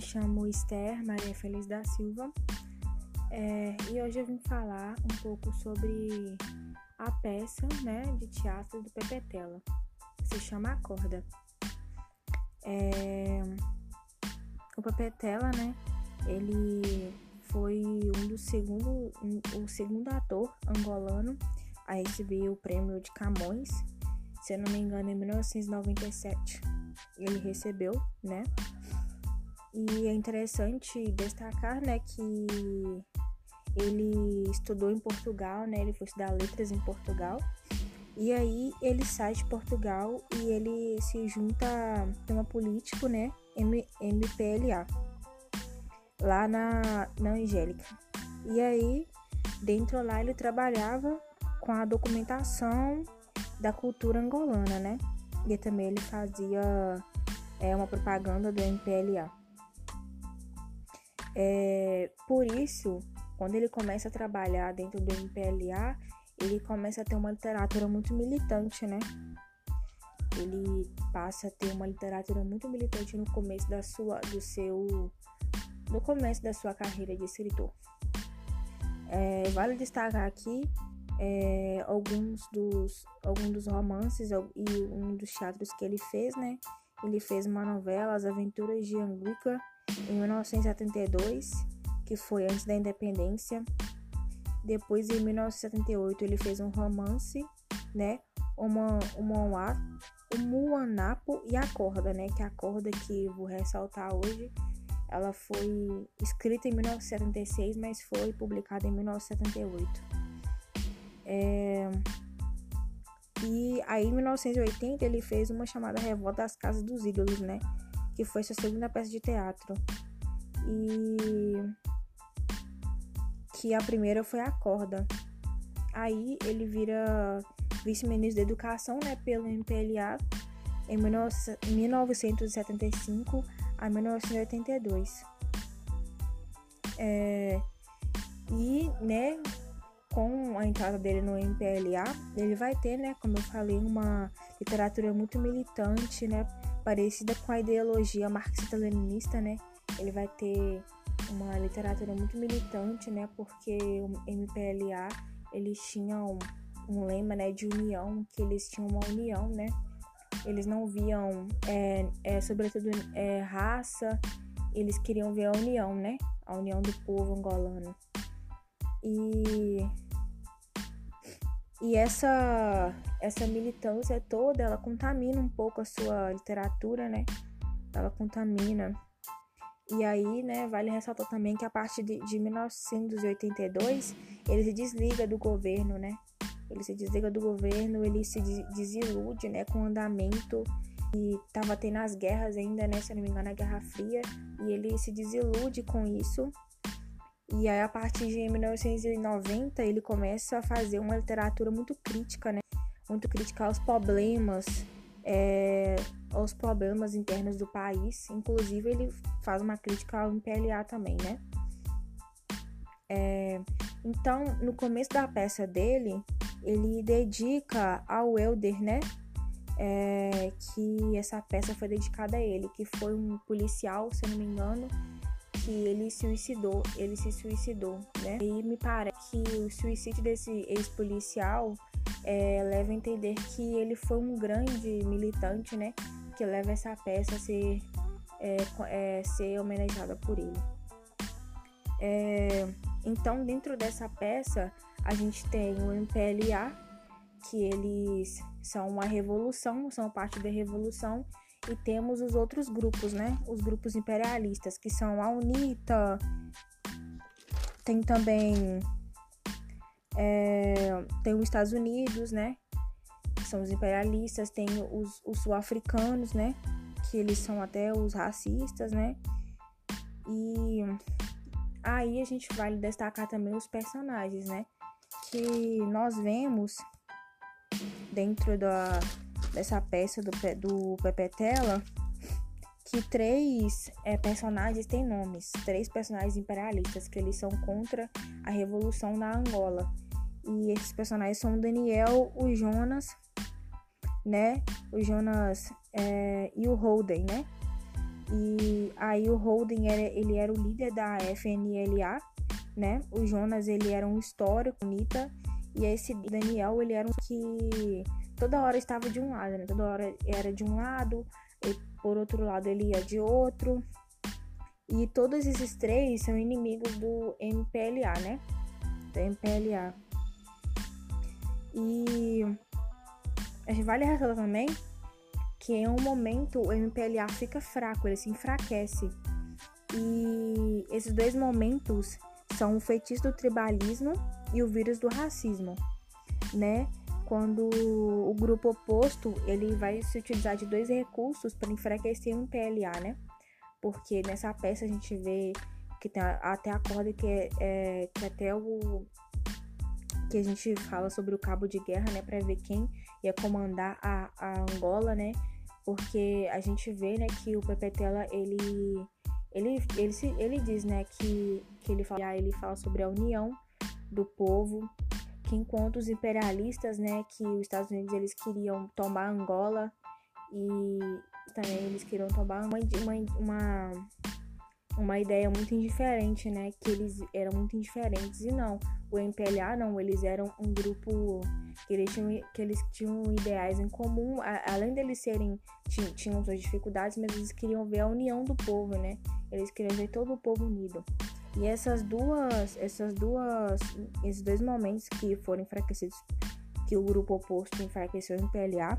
me chamo Esther Maria Feliz da Silva é, e hoje eu vim falar um pouco sobre a peça né, de teatro do Pepe Tela, que se chama Acorda. É, o Pepe Tela, né, ele foi um dos segundo, um, o segundo ator angolano a receber o prêmio de Camões, se eu não me engano, em 1997 ele recebeu, né? E é interessante destacar, né, que ele estudou em Portugal, né? Ele foi estudar letras em Portugal. E aí ele sai de Portugal e ele se junta a uma político, né? M MPLA. Lá na, na Angélica. E aí, dentro lá, ele trabalhava com a documentação da cultura angolana, né? E também ele fazia é, uma propaganda do MPLA. É, por isso, quando ele começa a trabalhar dentro do MPLA, ele começa a ter uma literatura muito militante, né? Ele passa a ter uma literatura muito militante no começo da sua, do seu, no começo da sua carreira de escritor. É, vale destacar aqui é, alguns dos, alguns dos romances e um dos teatros que ele fez, né? Ele fez uma novela, As Aventuras de Anguica, em 1972 que foi antes da independência. Depois, em 1978, ele fez um romance, né? Uma, uma, o Muanapo e a corda, né? Que a corda que vou ressaltar hoje, ela foi escrita em 1976, mas foi publicada em 1978. É... E aí, em 1980, ele fez uma chamada Revolta das Casas dos Ídolos, né? Que foi sua segunda peça de teatro. E que a primeira foi a corda. Aí ele vira vice-ministro da Educação, né, pelo MPLA em 1975 a 1982. É, e, né, com a entrada dele no MPLA, ele vai ter, né, como eu falei, uma literatura muito militante, né, parecida com a ideologia marxista-leninista, né. Ele vai ter uma literatura muito militante, né? Porque o MPLA eles tinham um lema, né, de união, que eles tinham uma união, né? Eles não viam, é, é, sobretudo, é, raça, eles queriam ver a união, né? A união do povo angolano. E, e essa, essa militância toda, ela contamina um pouco a sua literatura, né? Ela contamina e aí, né, vale ressaltar também que a partir de, de 1982 ele se desliga do governo, né? Ele se desliga do governo, ele se desilude, né, com o andamento e tava tendo as guerras ainda, né, se eu não me engano, a Guerra Fria, e ele se desilude com isso. E aí a partir de 1990 ele começa a fazer uma literatura muito crítica, né? Muito crítica aos problemas é, aos problemas internos do país. Inclusive, ele faz uma crítica ao MPLA também, né? É, então, no começo da peça dele, ele dedica ao Elder, né? É, que essa peça foi dedicada a ele, que foi um policial, se eu não me engano, que ele suicidou, ele se suicidou, né? E me parece que o suicídio desse ex-policial é, leva a entender que ele foi um grande militante, né? Que leva essa peça a ser, é, é, ser homenageada por ele. É, então, dentro dessa peça, a gente tem o MPLA, que eles são uma revolução, são parte da revolução, e temos os outros grupos, né? Os grupos imperialistas, que são a UNITA, tem também é, tem os Estados Unidos, né? Que são os imperialistas, tem os, os sul-africanos, né? Que eles são até os racistas, né? E aí a gente vai destacar também os personagens, né? Que nós vemos dentro da, dessa peça do, do Pepe Tela que três é, personagens têm nomes, três personagens imperialistas que eles são contra a revolução na Angola. E esses personagens são o Daniel, o Jonas, né? O Jonas é, e o Holden, né? E aí o Holden era, ele era o líder da FNLA, né? O Jonas ele era um histórico, Nita, e esse Daniel ele era um que toda hora estava de um lado, né? Toda hora era de um lado, e por outro lado ele ia de outro. E todos esses três são inimigos do MPLA, né? Do MPLA. E vale ressaltar também que em um momento o MPLA fica fraco, ele se enfraquece. E esses dois momentos são o feitiço do tribalismo e o vírus do racismo, né? Quando o grupo oposto ele vai se utilizar de dois recursos para enfraquecer o MPLA, né? Porque nessa peça a gente vê que tem até a corda que é, é que até o que a gente fala sobre o cabo de guerra, né, para ver quem ia comandar a, a Angola, né? Porque a gente vê, né, que o Pepetela ele ele ele, ele diz, né, que que ele fala, ele fala sobre a união do povo, que enquanto os imperialistas, né, que os Estados Unidos eles queriam tomar Angola e também eles queriam tomar uma, uma, uma ideia muito indiferente, né? Que eles eram muito indiferentes. E não, o MPLA não, eles eram um grupo que eles tinham, que eles tinham ideais em comum, a, além deles serem, tinham, tinham suas dificuldades, mas eles queriam ver a união do povo, né? Eles queriam ver todo o povo unido. E essas duas, essas duas, esses dois momentos que foram enfraquecidos, que o grupo oposto enfraqueceu o MPLA,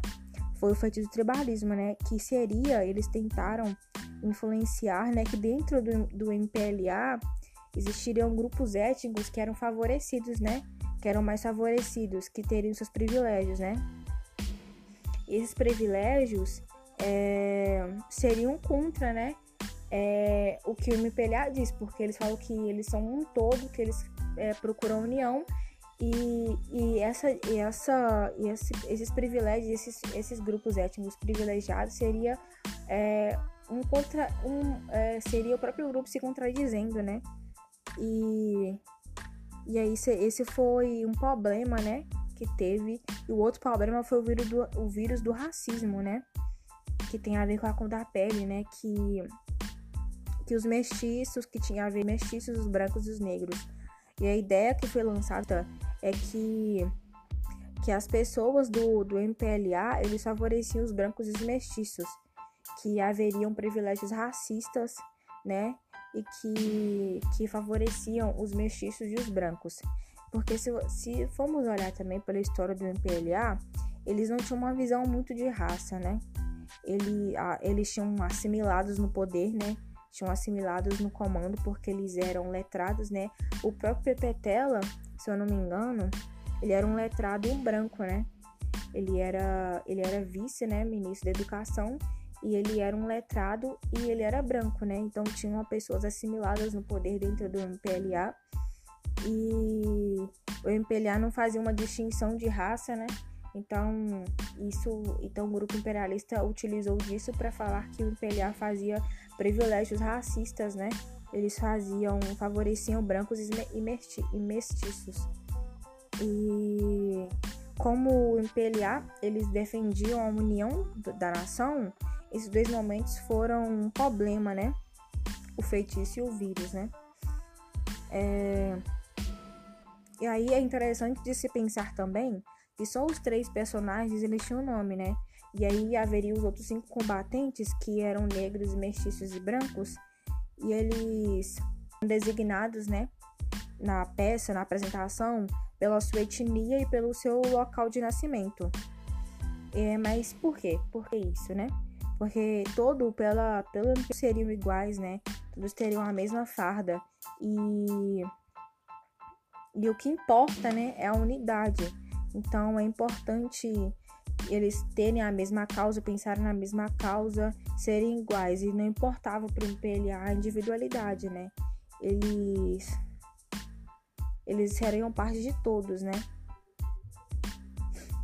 foi o feitiço do tribalismo, né? Que seria, eles tentaram influenciar, né, que dentro do, do MPLA existiriam grupos étnicos que eram favorecidos, né, que eram mais favorecidos, que teriam seus privilégios, né. E esses privilégios é, seriam contra, né, é, o que o MPLA diz, porque eles falam que eles são um todo, que eles é, procuram união e, e, essa, e, essa, e esse, esses privilégios, esses, esses grupos étnicos privilegiados seria é, um contra um é, seria o próprio grupo se contradizendo, né? E e aí esse foi um problema, né, que teve. E o outro problema foi o vírus do, o vírus do racismo, né? Que tem a ver com a cor da pele, né? Que que os mestiços, que tinha a ver mestiços, os brancos e os negros. E a ideia que foi lançada é que que as pessoas do, do MPLA, eles favoreciam os brancos e os mestiços que haveriam privilégios racistas, né? E que, que favoreciam os mestiços e os brancos. Porque se, se formos olhar também pela história do MPLA, eles não tinham uma visão muito de raça, né? Ele, a, eles tinham assimilados no poder, né? Tinham assimilados no comando porque eles eram letrados, né? O próprio Pepetela, se eu não me engano, ele era um letrado branco, né? Ele era, ele era vice, né? Ministro da Educação e ele era um letrado e ele era branco, né? Então tinham pessoas assimiladas no poder dentro do MPLA e o MPLA não fazia uma distinção de raça, né? Então isso, então o grupo imperialista utilizou disso para falar que o MPLA fazia privilégios racistas, né? Eles faziam, favoreciam brancos e mestiços. E como o MPLA, eles defendiam a união da nação, esses dois momentos foram um problema, né? O feitiço e o vírus, né? É... E aí é interessante de se pensar também que só os três personagens eles tinham nome, né? E aí haveria os outros cinco combatentes que eram negros, mestiços e brancos, e eles designados, né, na peça, na apresentação, pela sua etnia e pelo seu local de nascimento. É, mas por quê? Por que isso, né? porque todo pela pelo seriam iguais, né? Todos teriam a mesma farda e e o que importa, né, é a unidade. Então é importante eles terem a mesma causa, pensarem na mesma causa, serem iguais e não importava para o MPLA a individualidade, né? Eles eles seriam parte de todos, né?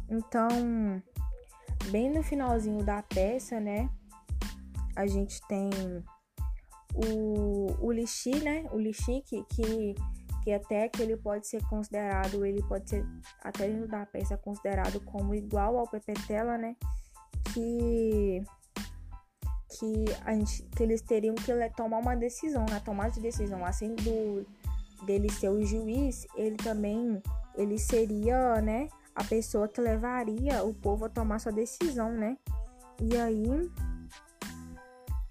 Então, bem no finalzinho da peça, né? A gente tem o, o lixi, né? O lixi que, que, que até que ele pode ser considerado, ele pode ser até dentro da peça considerado como igual ao Pepetela, né? Que que, a gente, que eles teriam que tomar uma decisão, na tomada de decisão, assim do dele ser o juiz, ele também ele seria, né, a pessoa que levaria o povo a tomar sua decisão, né? E aí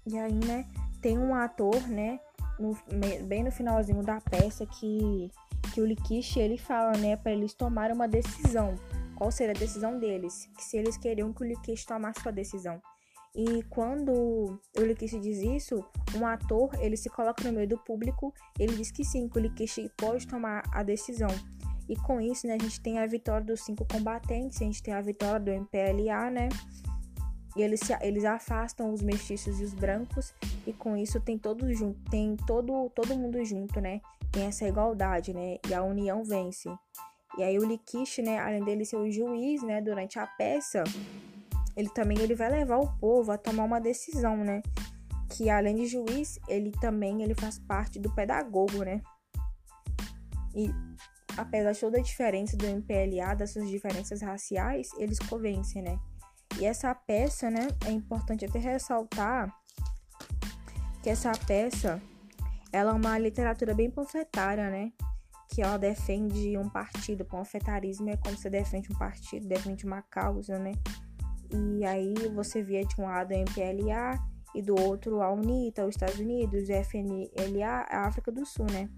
e aí, né, tem um ator, né, no, bem no finalzinho da peça que que o Likishi ele fala, né, para eles tomarem uma decisão. Qual seria a decisão deles? Que se eles queriam que o Likishi tomasse sua decisão. E quando o Likishi diz isso, um ator, ele se coloca no meio do público, ele diz que sim, que o Likishi pode tomar a decisão. E com isso, né, a gente tem a vitória dos cinco combatentes, a gente tem a vitória do MPLA, né? E eles, se, eles afastam os mestiços e os brancos, e com isso tem todo tem todo, todo mundo junto, né? Tem essa igualdade, né? E a união vence. E aí o Likishi, né, além dele ser o juiz, né, durante a peça, ele também ele vai levar o povo a tomar uma decisão, né? Que além de juiz, ele também ele faz parte do pedagogo, né? E apesar de toda a diferença do MPLA, das suas diferenças raciais, eles convencem, né? E essa peça, né, é importante até ressaltar que essa peça ela é uma literatura bem panfletária, né? Que ela defende um partido. Panfletarismo é como você defende um partido, defende uma causa, né? E aí você via de um lado a MPLA e do outro a UNITA, os Estados Unidos, FNLA, a África do Sul, né?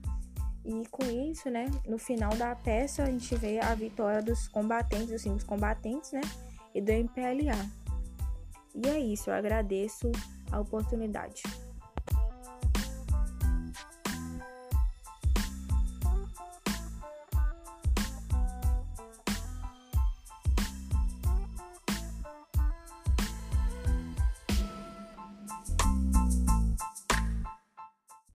E com isso, né, no final da peça a gente vê a vitória dos combatentes, assim, os combatentes, né, e do MPLA. E é isso, eu agradeço a oportunidade.